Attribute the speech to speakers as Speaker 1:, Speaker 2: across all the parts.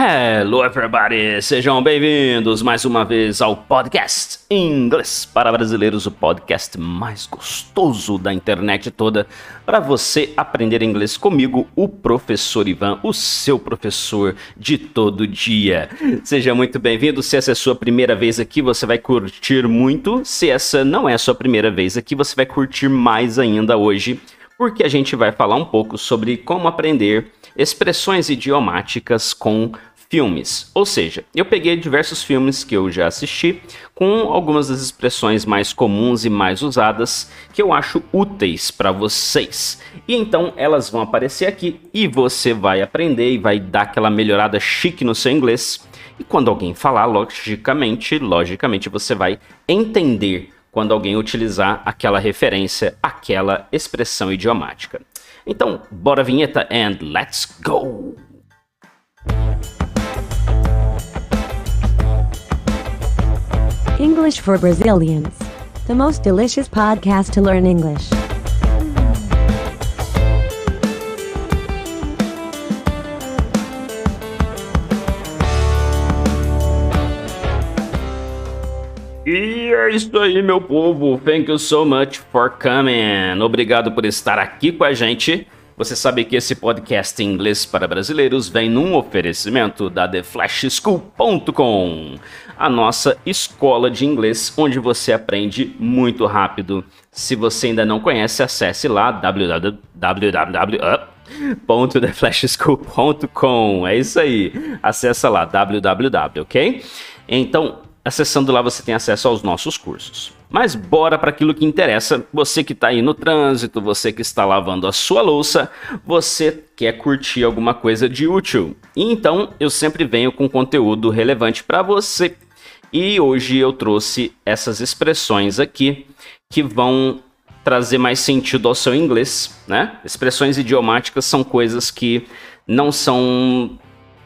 Speaker 1: Hello everybody, sejam bem-vindos mais uma vez ao podcast Inglês para Brasileiros, o podcast mais gostoso da internet toda, para você aprender inglês comigo, o professor Ivan, o seu professor de todo dia. Seja muito bem-vindo, se essa é a sua primeira vez aqui, você vai curtir muito, se essa não é a sua primeira vez aqui, você vai curtir mais ainda hoje, porque a gente vai falar um pouco sobre como aprender expressões idiomáticas com filmes. Ou seja, eu peguei diversos filmes que eu já assisti com algumas das expressões mais comuns e mais usadas que eu acho úteis para vocês. E então elas vão aparecer aqui e você vai aprender e vai dar aquela melhorada chique no seu inglês. E quando alguém falar, logicamente, logicamente você vai entender quando alguém utilizar aquela referência, aquela expressão idiomática. Então, bora a vinheta and let's go!
Speaker 2: English for Brazilians. The most delicious podcast to learn English.
Speaker 1: E é isso aí, meu povo. Thank you so much for coming. Obrigado por estar aqui com a gente. Você sabe que esse podcast em inglês para brasileiros vem num oferecimento da TheFlashSchool.com, a nossa escola de inglês onde você aprende muito rápido. Se você ainda não conhece, acesse lá www.theflashschool.com. É isso aí. Acesse lá www, ok? Então, Acessando lá você tem acesso aos nossos cursos. Mas bora para aquilo que interessa. Você que está aí no trânsito, você que está lavando a sua louça, você quer curtir alguma coisa de útil. Então eu sempre venho com conteúdo relevante para você. E hoje eu trouxe essas expressões aqui que vão trazer mais sentido ao seu inglês, né? Expressões idiomáticas são coisas que não são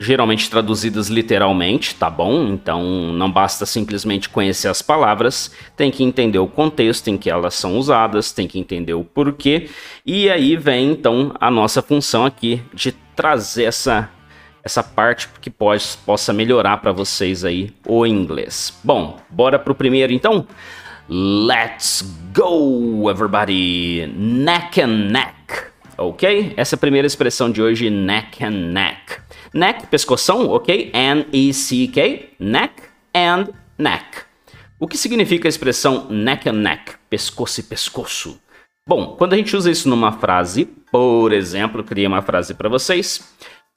Speaker 1: geralmente traduzidas literalmente, tá bom? Então não basta simplesmente conhecer as palavras, tem que entender o contexto em que elas são usadas, tem que entender o porquê, e aí vem então a nossa função aqui de trazer essa essa parte que pode, possa melhorar para vocês aí o inglês. Bom, bora pro primeiro então? Let's go, everybody! Neck and neck, ok? Essa é a primeira expressão de hoje, neck and neck. Neck, pescoção, ok? N-E-C-K, neck and neck. O que significa a expressão neck and neck, pescoço e pescoço? Bom, quando a gente usa isso numa frase, por exemplo, criei uma frase para vocês.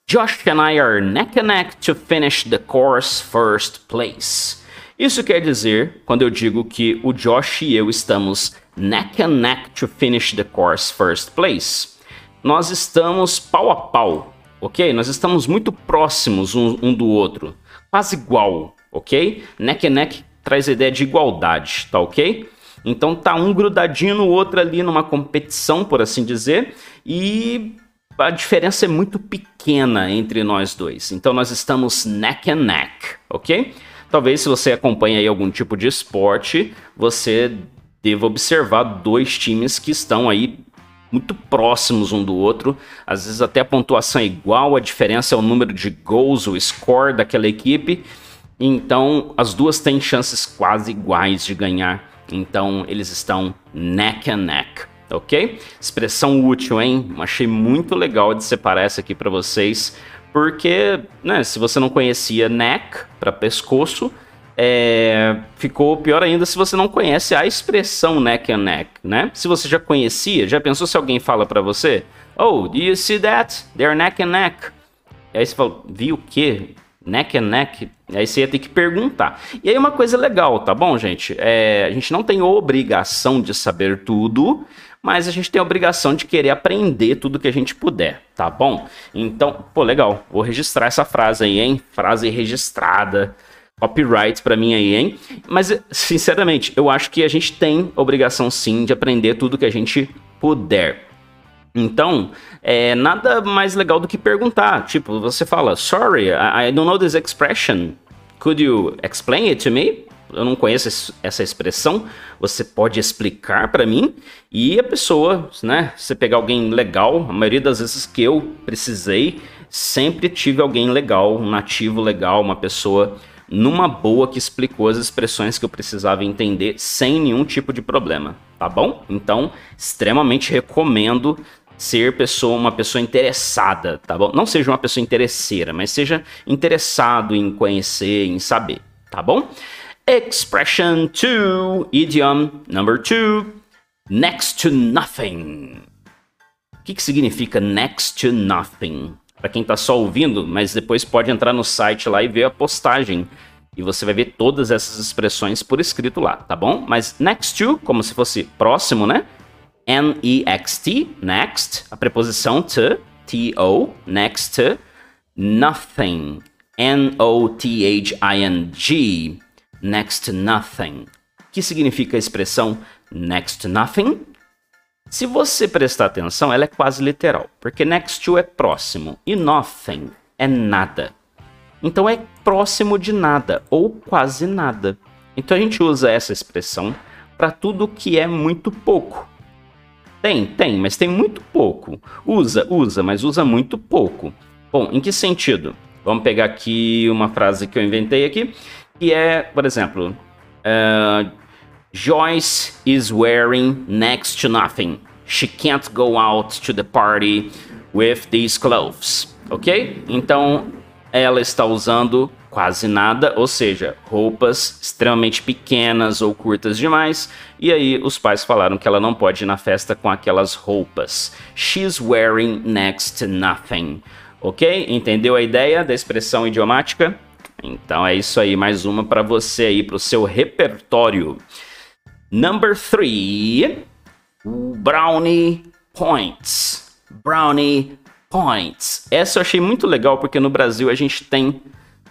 Speaker 1: Josh and I are neck and neck to finish the course first place. Isso quer dizer, quando eu digo que o Josh e eu estamos neck and neck to finish the course first place, nós estamos pau a pau ok? Nós estamos muito próximos um, um do outro, quase igual, ok? Neck and neck traz a ideia de igualdade, tá ok? Então tá um grudadinho no outro ali numa competição, por assim dizer, e a diferença é muito pequena entre nós dois. Então nós estamos neck and neck, ok? Talvez se você acompanha aí algum tipo de esporte, você deva observar dois times que estão aí muito próximos um do outro, às vezes até a pontuação é igual, a diferença é o número de gols, o score daquela equipe. Então, as duas têm chances quase iguais de ganhar. Então, eles estão neck and neck, ok? Expressão útil, hein? Achei muito legal de separar essa aqui para vocês, porque, né, se você não conhecia neck para pescoço, é, ficou pior ainda se você não conhece a expressão neck and neck, né? Se você já conhecia, já pensou se alguém fala para você, oh, do you see that? They're neck and neck. E aí você fala, viu o quê? Neck and neck? E aí você ia ter que perguntar. E aí uma coisa legal, tá bom, gente? É, a gente não tem obrigação de saber tudo, mas a gente tem a obrigação de querer aprender tudo que a gente puder, tá bom? Então, pô, legal. Vou registrar essa frase aí, hein? Frase registrada copyright para mim aí, hein? Mas, sinceramente, eu acho que a gente tem obrigação sim de aprender tudo que a gente puder. Então, é nada mais legal do que perguntar. Tipo, você fala, sorry, I, don't know this expression. Could you explain it to me? Eu não conheço essa expressão. Você pode explicar para mim? E a pessoa, né? Você pegar alguém legal, a maioria das vezes que eu precisei sempre tive alguém legal, um nativo legal, uma pessoa numa boa que explicou as expressões que eu precisava entender sem nenhum tipo de problema, tá bom? Então, extremamente recomendo ser pessoa, uma pessoa interessada, tá bom? Não seja uma pessoa interesseira, mas seja interessado em conhecer, em saber, tá bom? Expression 2, idiom number 2, next to nothing. O que, que significa next to nothing? Para quem está só ouvindo, mas depois pode entrar no site lá e ver a postagem. E você vai ver todas essas expressões por escrito lá, tá bom? Mas next to, como se fosse próximo, né? N-E-X-T, next, a preposição to, T-O, next to, nothing, N-O-T-H-I-N-G, next to nothing. Que significa a expressão next to nothing? Se você prestar atenção, ela é quase literal, porque next to é próximo e nothing é nada. Então é próximo de nada ou quase nada. Então a gente usa essa expressão para tudo que é muito pouco. Tem, tem, mas tem muito pouco. Usa, usa, mas usa muito pouco. Bom, em que sentido? Vamos pegar aqui uma frase que eu inventei aqui, que é, por exemplo, uh, Joyce is wearing next to nothing. She can't go out to the party with these clothes. Ok? Então, ela está usando quase nada, ou seja, roupas extremamente pequenas ou curtas demais. E aí os pais falaram que ela não pode ir na festa com aquelas roupas. She's wearing next to nothing. Ok? Entendeu a ideia da expressão idiomática? Então é isso aí, mais uma para você aí, para o seu repertório. Number three, brownie points. Brownie points. Essa eu achei muito legal porque no Brasil a gente tem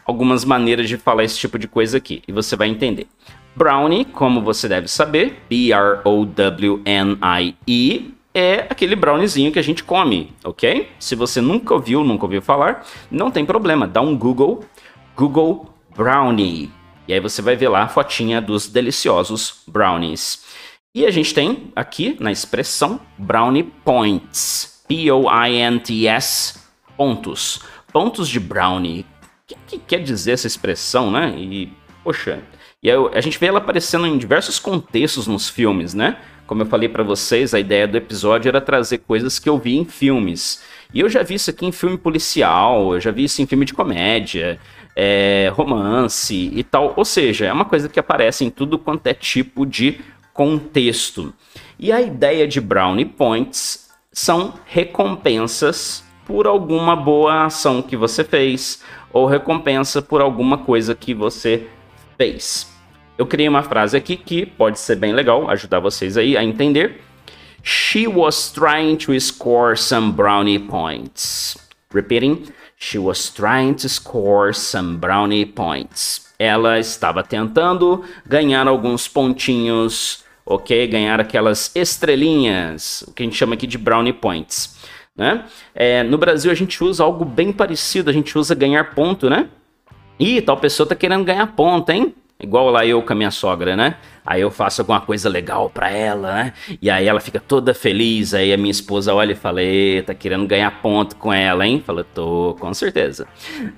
Speaker 1: algumas maneiras de falar esse tipo de coisa aqui e você vai entender. Brownie, como você deve saber, B-R-O-W-N-I-E, é aquele browniezinho que a gente come, ok? Se você nunca ouviu, nunca ouviu falar, não tem problema, dá um Google, Google Brownie. E aí você vai ver lá a fotinha dos deliciosos brownies. E a gente tem aqui na expressão brownie points. P-O-I-N-T-S pontos. Pontos de brownie. O que, que, quer dizer essa expressão, né? E, poxa, e a gente vê ela aparecendo em diversos contextos nos filmes, né? Como eu falei para vocês, a ideia do episódio era trazer coisas que eu vi em filmes. E eu já vi isso aqui em filme policial, eu já vi isso em filme de comédia, é, romance e tal. Ou seja, é uma coisa que aparece em tudo quanto é tipo de contexto. E a ideia de Brownie Points são recompensas por alguma boa ação que você fez ou recompensa por alguma coisa que você fez. Eu criei uma frase aqui que pode ser bem legal, ajudar vocês aí a entender. She was trying to score some brownie points. Repeating, she was trying to score some brownie points. Ela estava tentando ganhar alguns pontinhos, ok? Ganhar aquelas estrelinhas, o que a gente chama aqui de brownie points. Né? É, no Brasil a gente usa algo bem parecido, a gente usa ganhar ponto, né? Ih, tal pessoa tá querendo ganhar ponto, hein? Igual lá eu com a minha sogra, né? Aí eu faço alguma coisa legal pra ela, né? E aí ela fica toda feliz. Aí a minha esposa olha e fala: tá querendo ganhar ponto com ela, hein? Fala: tô, com certeza,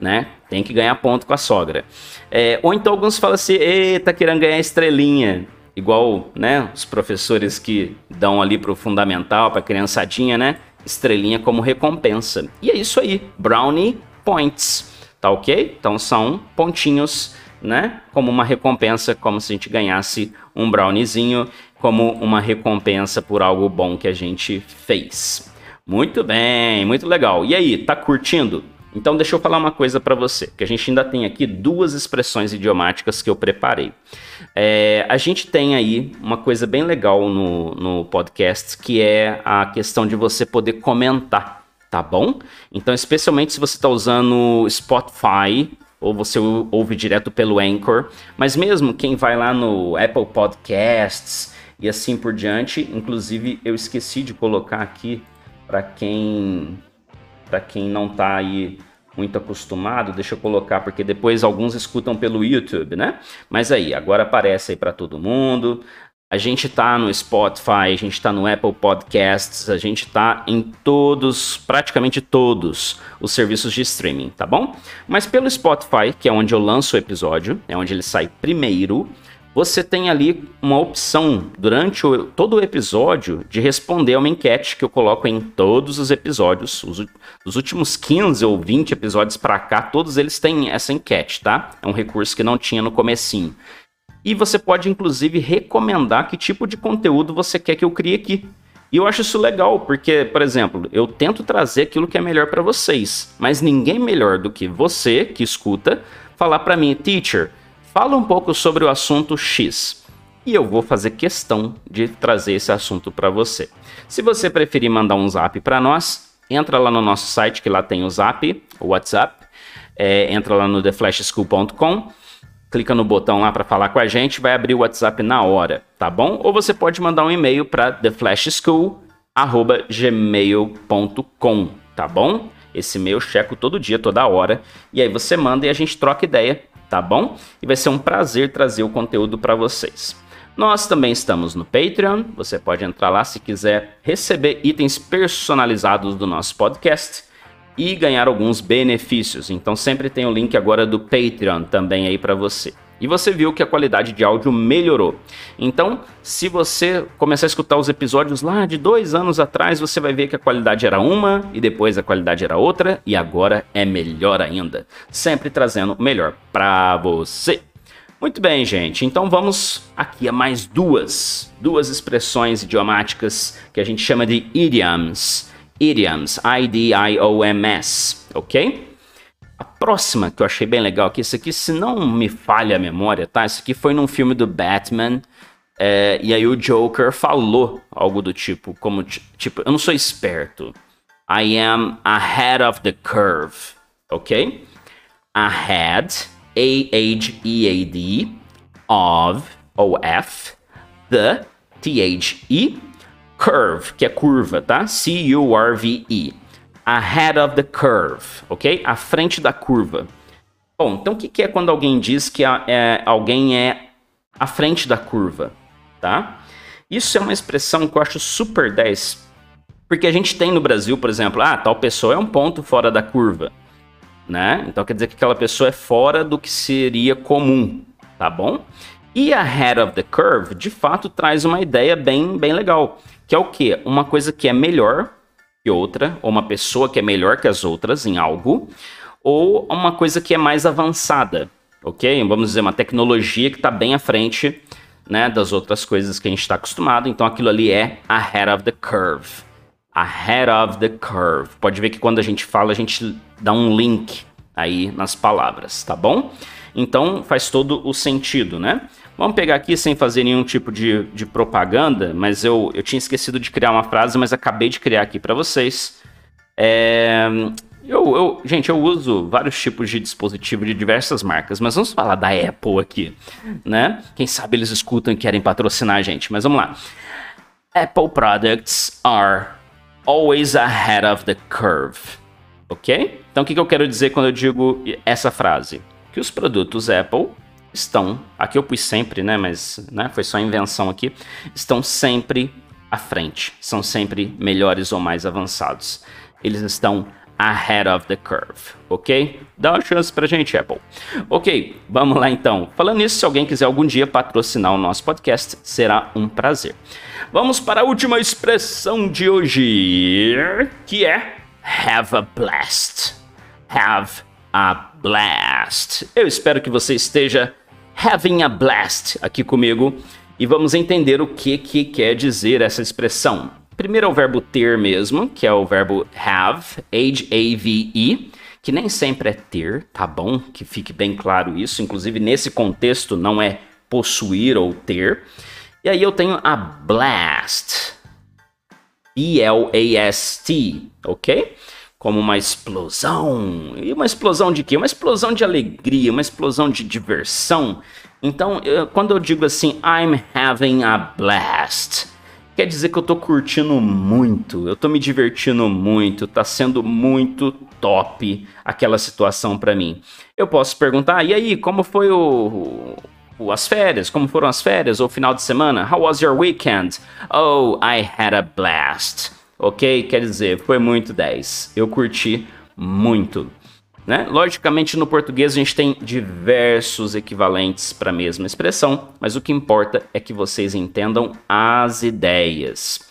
Speaker 1: né? Tem que ganhar ponto com a sogra. É, ou então alguns falam assim: tá querendo ganhar estrelinha. Igual, né? Os professores que dão ali pro fundamental, pra criançadinha, né? Estrelinha como recompensa. E é isso aí: brownie points. Tá ok? Então são pontinhos né? Como uma recompensa, como se a gente ganhasse um browniezinho, como uma recompensa por algo bom que a gente fez. Muito bem, muito legal. E aí, tá curtindo? Então deixa eu falar uma coisa para você, que a gente ainda tem aqui duas expressões idiomáticas que eu preparei. É, a gente tem aí uma coisa bem legal no, no podcast, que é a questão de você poder comentar, tá bom? Então, especialmente se você está usando Spotify ou você ouve direto pelo Anchor, mas mesmo quem vai lá no Apple Podcasts e assim por diante, inclusive eu esqueci de colocar aqui para quem para quem não está aí muito acostumado, deixa eu colocar porque depois alguns escutam pelo YouTube, né? Mas aí, agora aparece aí para todo mundo. A gente tá no Spotify, a gente tá no Apple Podcasts, a gente tá em todos, praticamente todos os serviços de streaming, tá bom? Mas pelo Spotify, que é onde eu lanço o episódio, é onde ele sai primeiro, você tem ali uma opção durante o, todo o episódio de responder a uma enquete que eu coloco em todos os episódios. Os, os últimos 15 ou 20 episódios para cá, todos eles têm essa enquete, tá? É um recurso que não tinha no comecinho. E você pode, inclusive, recomendar que tipo de conteúdo você quer que eu crie aqui. E eu acho isso legal, porque, por exemplo, eu tento trazer aquilo que é melhor para vocês, mas ninguém melhor do que você que escuta falar para mim, teacher, fala um pouco sobre o assunto X. E eu vou fazer questão de trazer esse assunto para você. Se você preferir mandar um zap para nós, entra lá no nosso site que lá tem o zap, o WhatsApp, é, entra lá no theflashschool.com clica no botão lá para falar com a gente, vai abrir o WhatsApp na hora, tá bom? Ou você pode mandar um e-mail para theflashschool@gmail.com, tá bom? Esse e-mail eu checo todo dia, toda hora, e aí você manda e a gente troca ideia, tá bom? E vai ser um prazer trazer o conteúdo para vocês. Nós também estamos no Patreon, você pode entrar lá se quiser receber itens personalizados do nosso podcast e ganhar alguns benefícios. Então sempre tem o link agora do Patreon também aí para você. E você viu que a qualidade de áudio melhorou. Então, se você começar a escutar os episódios lá de dois anos atrás, você vai ver que a qualidade era uma e depois a qualidade era outra e agora é melhor ainda. Sempre trazendo o melhor para você. Muito bem, gente. Então vamos aqui a mais duas, duas expressões idiomáticas que a gente chama de idioms idioms, I-D-I-O-M-S, ok? A próxima que eu achei bem legal aqui, isso aqui, se não me falha a memória, tá? Isso aqui foi num filme do Batman, é, e aí o Joker falou algo do tipo, como, tipo, eu não sou esperto. I am ahead of the curve, ok? Ahead, A-H-E-A-D, of, O-F, the, T-H-E, curve, que é curva, tá? C-U-R-V-E. Ahead of the curve, ok? À frente da curva. Bom, então o que é quando alguém diz que é, alguém é à frente da curva, tá? Isso é uma expressão que eu acho super 10, porque a gente tem no Brasil, por exemplo, ah, tal pessoa é um ponto fora da curva, né? Então quer dizer que aquela pessoa é fora do que seria comum, tá bom? E ahead of the curve, de fato, traz uma ideia bem, bem legal que é o quê? Uma coisa que é melhor que outra, ou uma pessoa que é melhor que as outras em algo, ou uma coisa que é mais avançada, ok? Vamos dizer, uma tecnologia que está bem à frente né, das outras coisas que a gente está acostumado, então aquilo ali é ahead of the curve. Ahead of the curve. Pode ver que quando a gente fala, a gente dá um link aí nas palavras, tá bom? Então faz todo o sentido, né? Vamos pegar aqui sem fazer nenhum tipo de, de propaganda, mas eu, eu tinha esquecido de criar uma frase, mas acabei de criar aqui para vocês. É, eu, eu, gente, eu uso vários tipos de dispositivo de diversas marcas, mas vamos falar da Apple aqui, né? Quem sabe eles escutam e querem patrocinar a gente, mas vamos lá. Apple products are always ahead of the curve, ok? Então o que, que eu quero dizer quando eu digo essa frase? Que os produtos Apple estão, aqui eu pus sempre, né, mas né, foi só invenção aqui, estão sempre à frente, são sempre melhores ou mais avançados. Eles estão ahead of the curve, ok? Dá uma chance pra gente, Apple. Ok, vamos lá então. Falando nisso, se alguém quiser algum dia patrocinar o nosso podcast, será um prazer. Vamos para a última expressão de hoje, que é have a blast. Have a blast. Eu espero que você esteja having a blast aqui comigo e vamos entender o que, que quer dizer essa expressão. Primeiro é o verbo ter mesmo, que é o verbo have, H-A-V-E, que nem sempre é ter, tá bom? Que fique bem claro isso. Inclusive, nesse contexto, não é possuir ou ter. E aí eu tenho a blast, B-L-A-S-T, ok? Como uma explosão. E uma explosão de quê? Uma explosão de alegria, uma explosão de diversão. Então, eu, quando eu digo assim, I'm having a blast, quer dizer que eu tô curtindo muito, eu tô me divertindo muito, tá sendo muito top aquela situação para mim. Eu posso perguntar, e aí, como foi o, Tipo, as férias, como foram as férias ou final de semana? How was your weekend? Oh, I had a blast. Ok? Quer dizer, foi muito 10. Eu curti muito. Né? Logicamente, no português a gente tem diversos equivalentes para a mesma expressão, mas o que importa é que vocês entendam as ideias.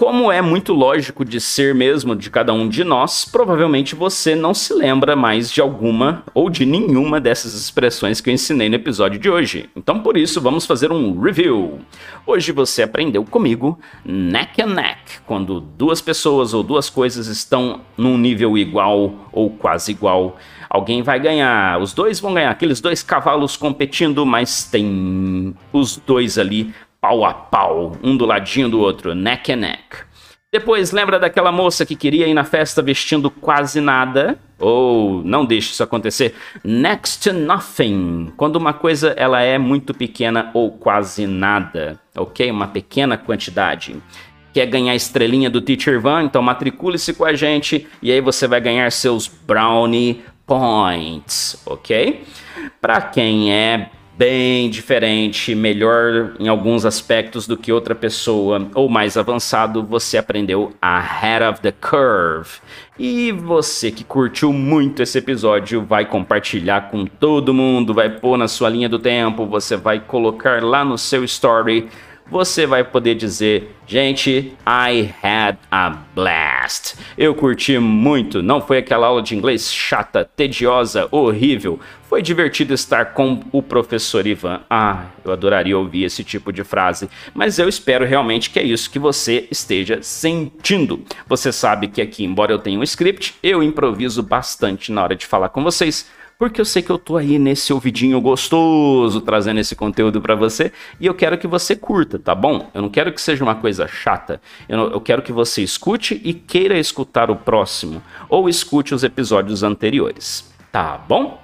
Speaker 1: Como é muito lógico de ser mesmo de cada um de nós, provavelmente você não se lembra mais de alguma ou de nenhuma dessas expressões que eu ensinei no episódio de hoje. Então, por isso, vamos fazer um review. Hoje você aprendeu comigo neck and neck, quando duas pessoas ou duas coisas estão num nível igual ou quase igual. Alguém vai ganhar, os dois vão ganhar, aqueles dois cavalos competindo, mas tem os dois ali pau a pau, um do ladinho do outro, neck and neck. Depois, lembra daquela moça que queria ir na festa vestindo quase nada? Ou não deixe isso acontecer. Next to nothing. Quando uma coisa ela é muito pequena ou quase nada, ok? Uma pequena quantidade. Quer ganhar a estrelinha do Teacher Van? Então matricule-se com a gente e aí você vai ganhar seus brownie points, ok? Para quem é bem diferente, melhor em alguns aspectos do que outra pessoa, ou mais avançado, você aprendeu ahead of the curve. E você que curtiu muito esse episódio vai compartilhar com todo mundo, vai pôr na sua linha do tempo, você vai colocar lá no seu story você vai poder dizer: gente, I had a blast. Eu curti muito, não foi aquela aula de inglês chata, tediosa, horrível. Foi divertido estar com o professor Ivan. Ah, eu adoraria ouvir esse tipo de frase, mas eu espero realmente que é isso que você esteja sentindo. Você sabe que aqui, embora eu tenha um script, eu improviso bastante na hora de falar com vocês porque eu sei que eu tô aí nesse ouvidinho gostoso trazendo esse conteúdo para você e eu quero que você curta, tá bom? Eu não quero que seja uma coisa chata. Eu, não, eu quero que você escute e queira escutar o próximo ou escute os episódios anteriores, tá bom?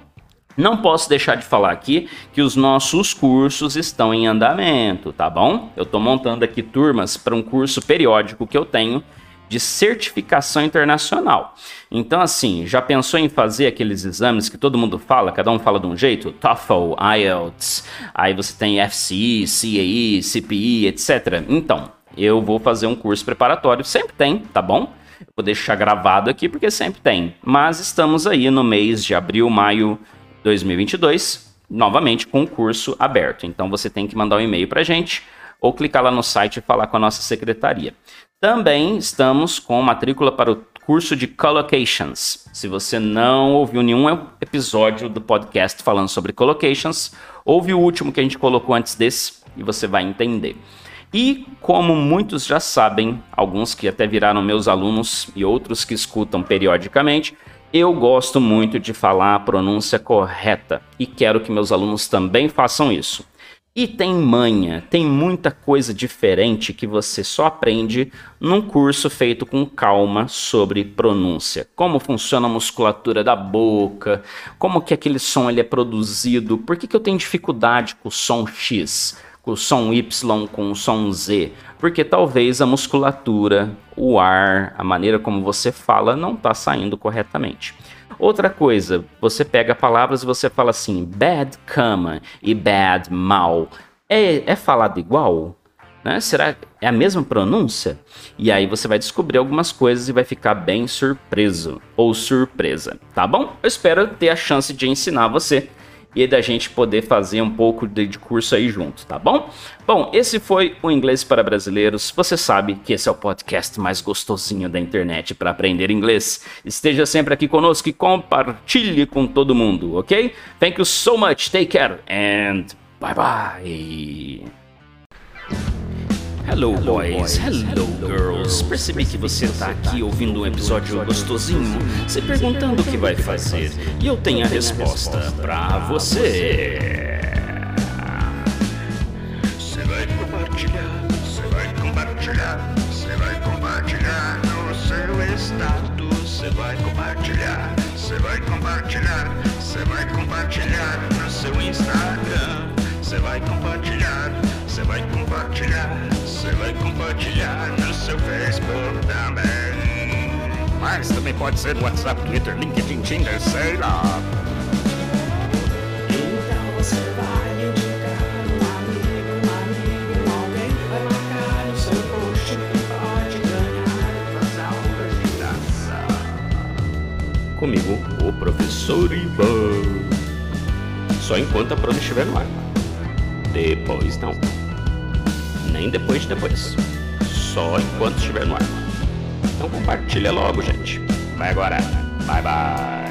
Speaker 1: Não posso deixar de falar aqui que os nossos cursos estão em andamento, tá bom? Eu estou montando aqui turmas para um curso periódico que eu tenho de certificação internacional. Então, assim, já pensou em fazer aqueles exames que todo mundo fala, cada um fala de um jeito? TOEFL, IELTS, aí você tem FCE, CAE, CPE, etc. Então, eu vou fazer um curso preparatório, sempre tem, tá bom? vou deixar gravado aqui porque sempre tem. Mas estamos aí no mês de abril, maio 2022, novamente com o curso aberto. Então você tem que mandar um e-mail para gente ou clicar lá no site e falar com a nossa secretaria. Também estamos com matrícula para o curso de collocations. Se você não ouviu nenhum episódio do podcast falando sobre collocations, ouve o último que a gente colocou antes desse e você vai entender. E como muitos já sabem, alguns que até viraram meus alunos e outros que escutam periodicamente, eu gosto muito de falar a pronúncia correta e quero que meus alunos também façam isso. E tem manha, tem muita coisa diferente que você só aprende num curso feito com calma sobre pronúncia. Como funciona a musculatura da boca, como que aquele som ele é produzido, por que, que eu tenho dificuldade com o som X, o som Y, com o som Z? Porque talvez a musculatura, o ar, a maneira como você fala não está saindo corretamente. Outra coisa, você pega palavras e você fala assim, bad cama e bad mal. É, é falado igual? Né? Será é a mesma pronúncia? E aí você vai descobrir algumas coisas e vai ficar bem surpreso ou surpresa, tá bom? Eu espero ter a chance de ensinar você e da gente poder fazer um pouco de, de, curso aí junto, tá bom? Bom, esse foi o Inglês para Brasileiros. Você sabe que esse é o podcast mais gostosinho da internet para aprender inglês. Esteja sempre aqui conosco e compartilhe com todo mundo, ok? Thank you so much, take care and bye bye. Hello boys, hello girls. Percebi que você está aqui ouvindo um episódio gostosinho, se perguntando o que vai fazer, e eu tenho a resposta para você. Você vai compartilhar, você vai compartilhar, você vai compartilhar no seu status, você vai compartilhar, você vai compartilhar, você vai compartilhar no seu Instagram, você vai compartilhar, você vai compartilhar. Você vai compartilhar no seu Facebook também. Mas também pode ser no WhatsApp, Twitter, LinkedIn, Tinder, sei lá. Então você vai indicar um amigo, um amigo, alguém vai marcar no seu post e pode ganhar as aulas de dança. Comigo, o professor Ivan. Só enquanto a prova estiver no ar. Depois não. Nem depois de depois. Só enquanto estiver no ar. Então compartilha logo, gente. Vai agora. Bye bye.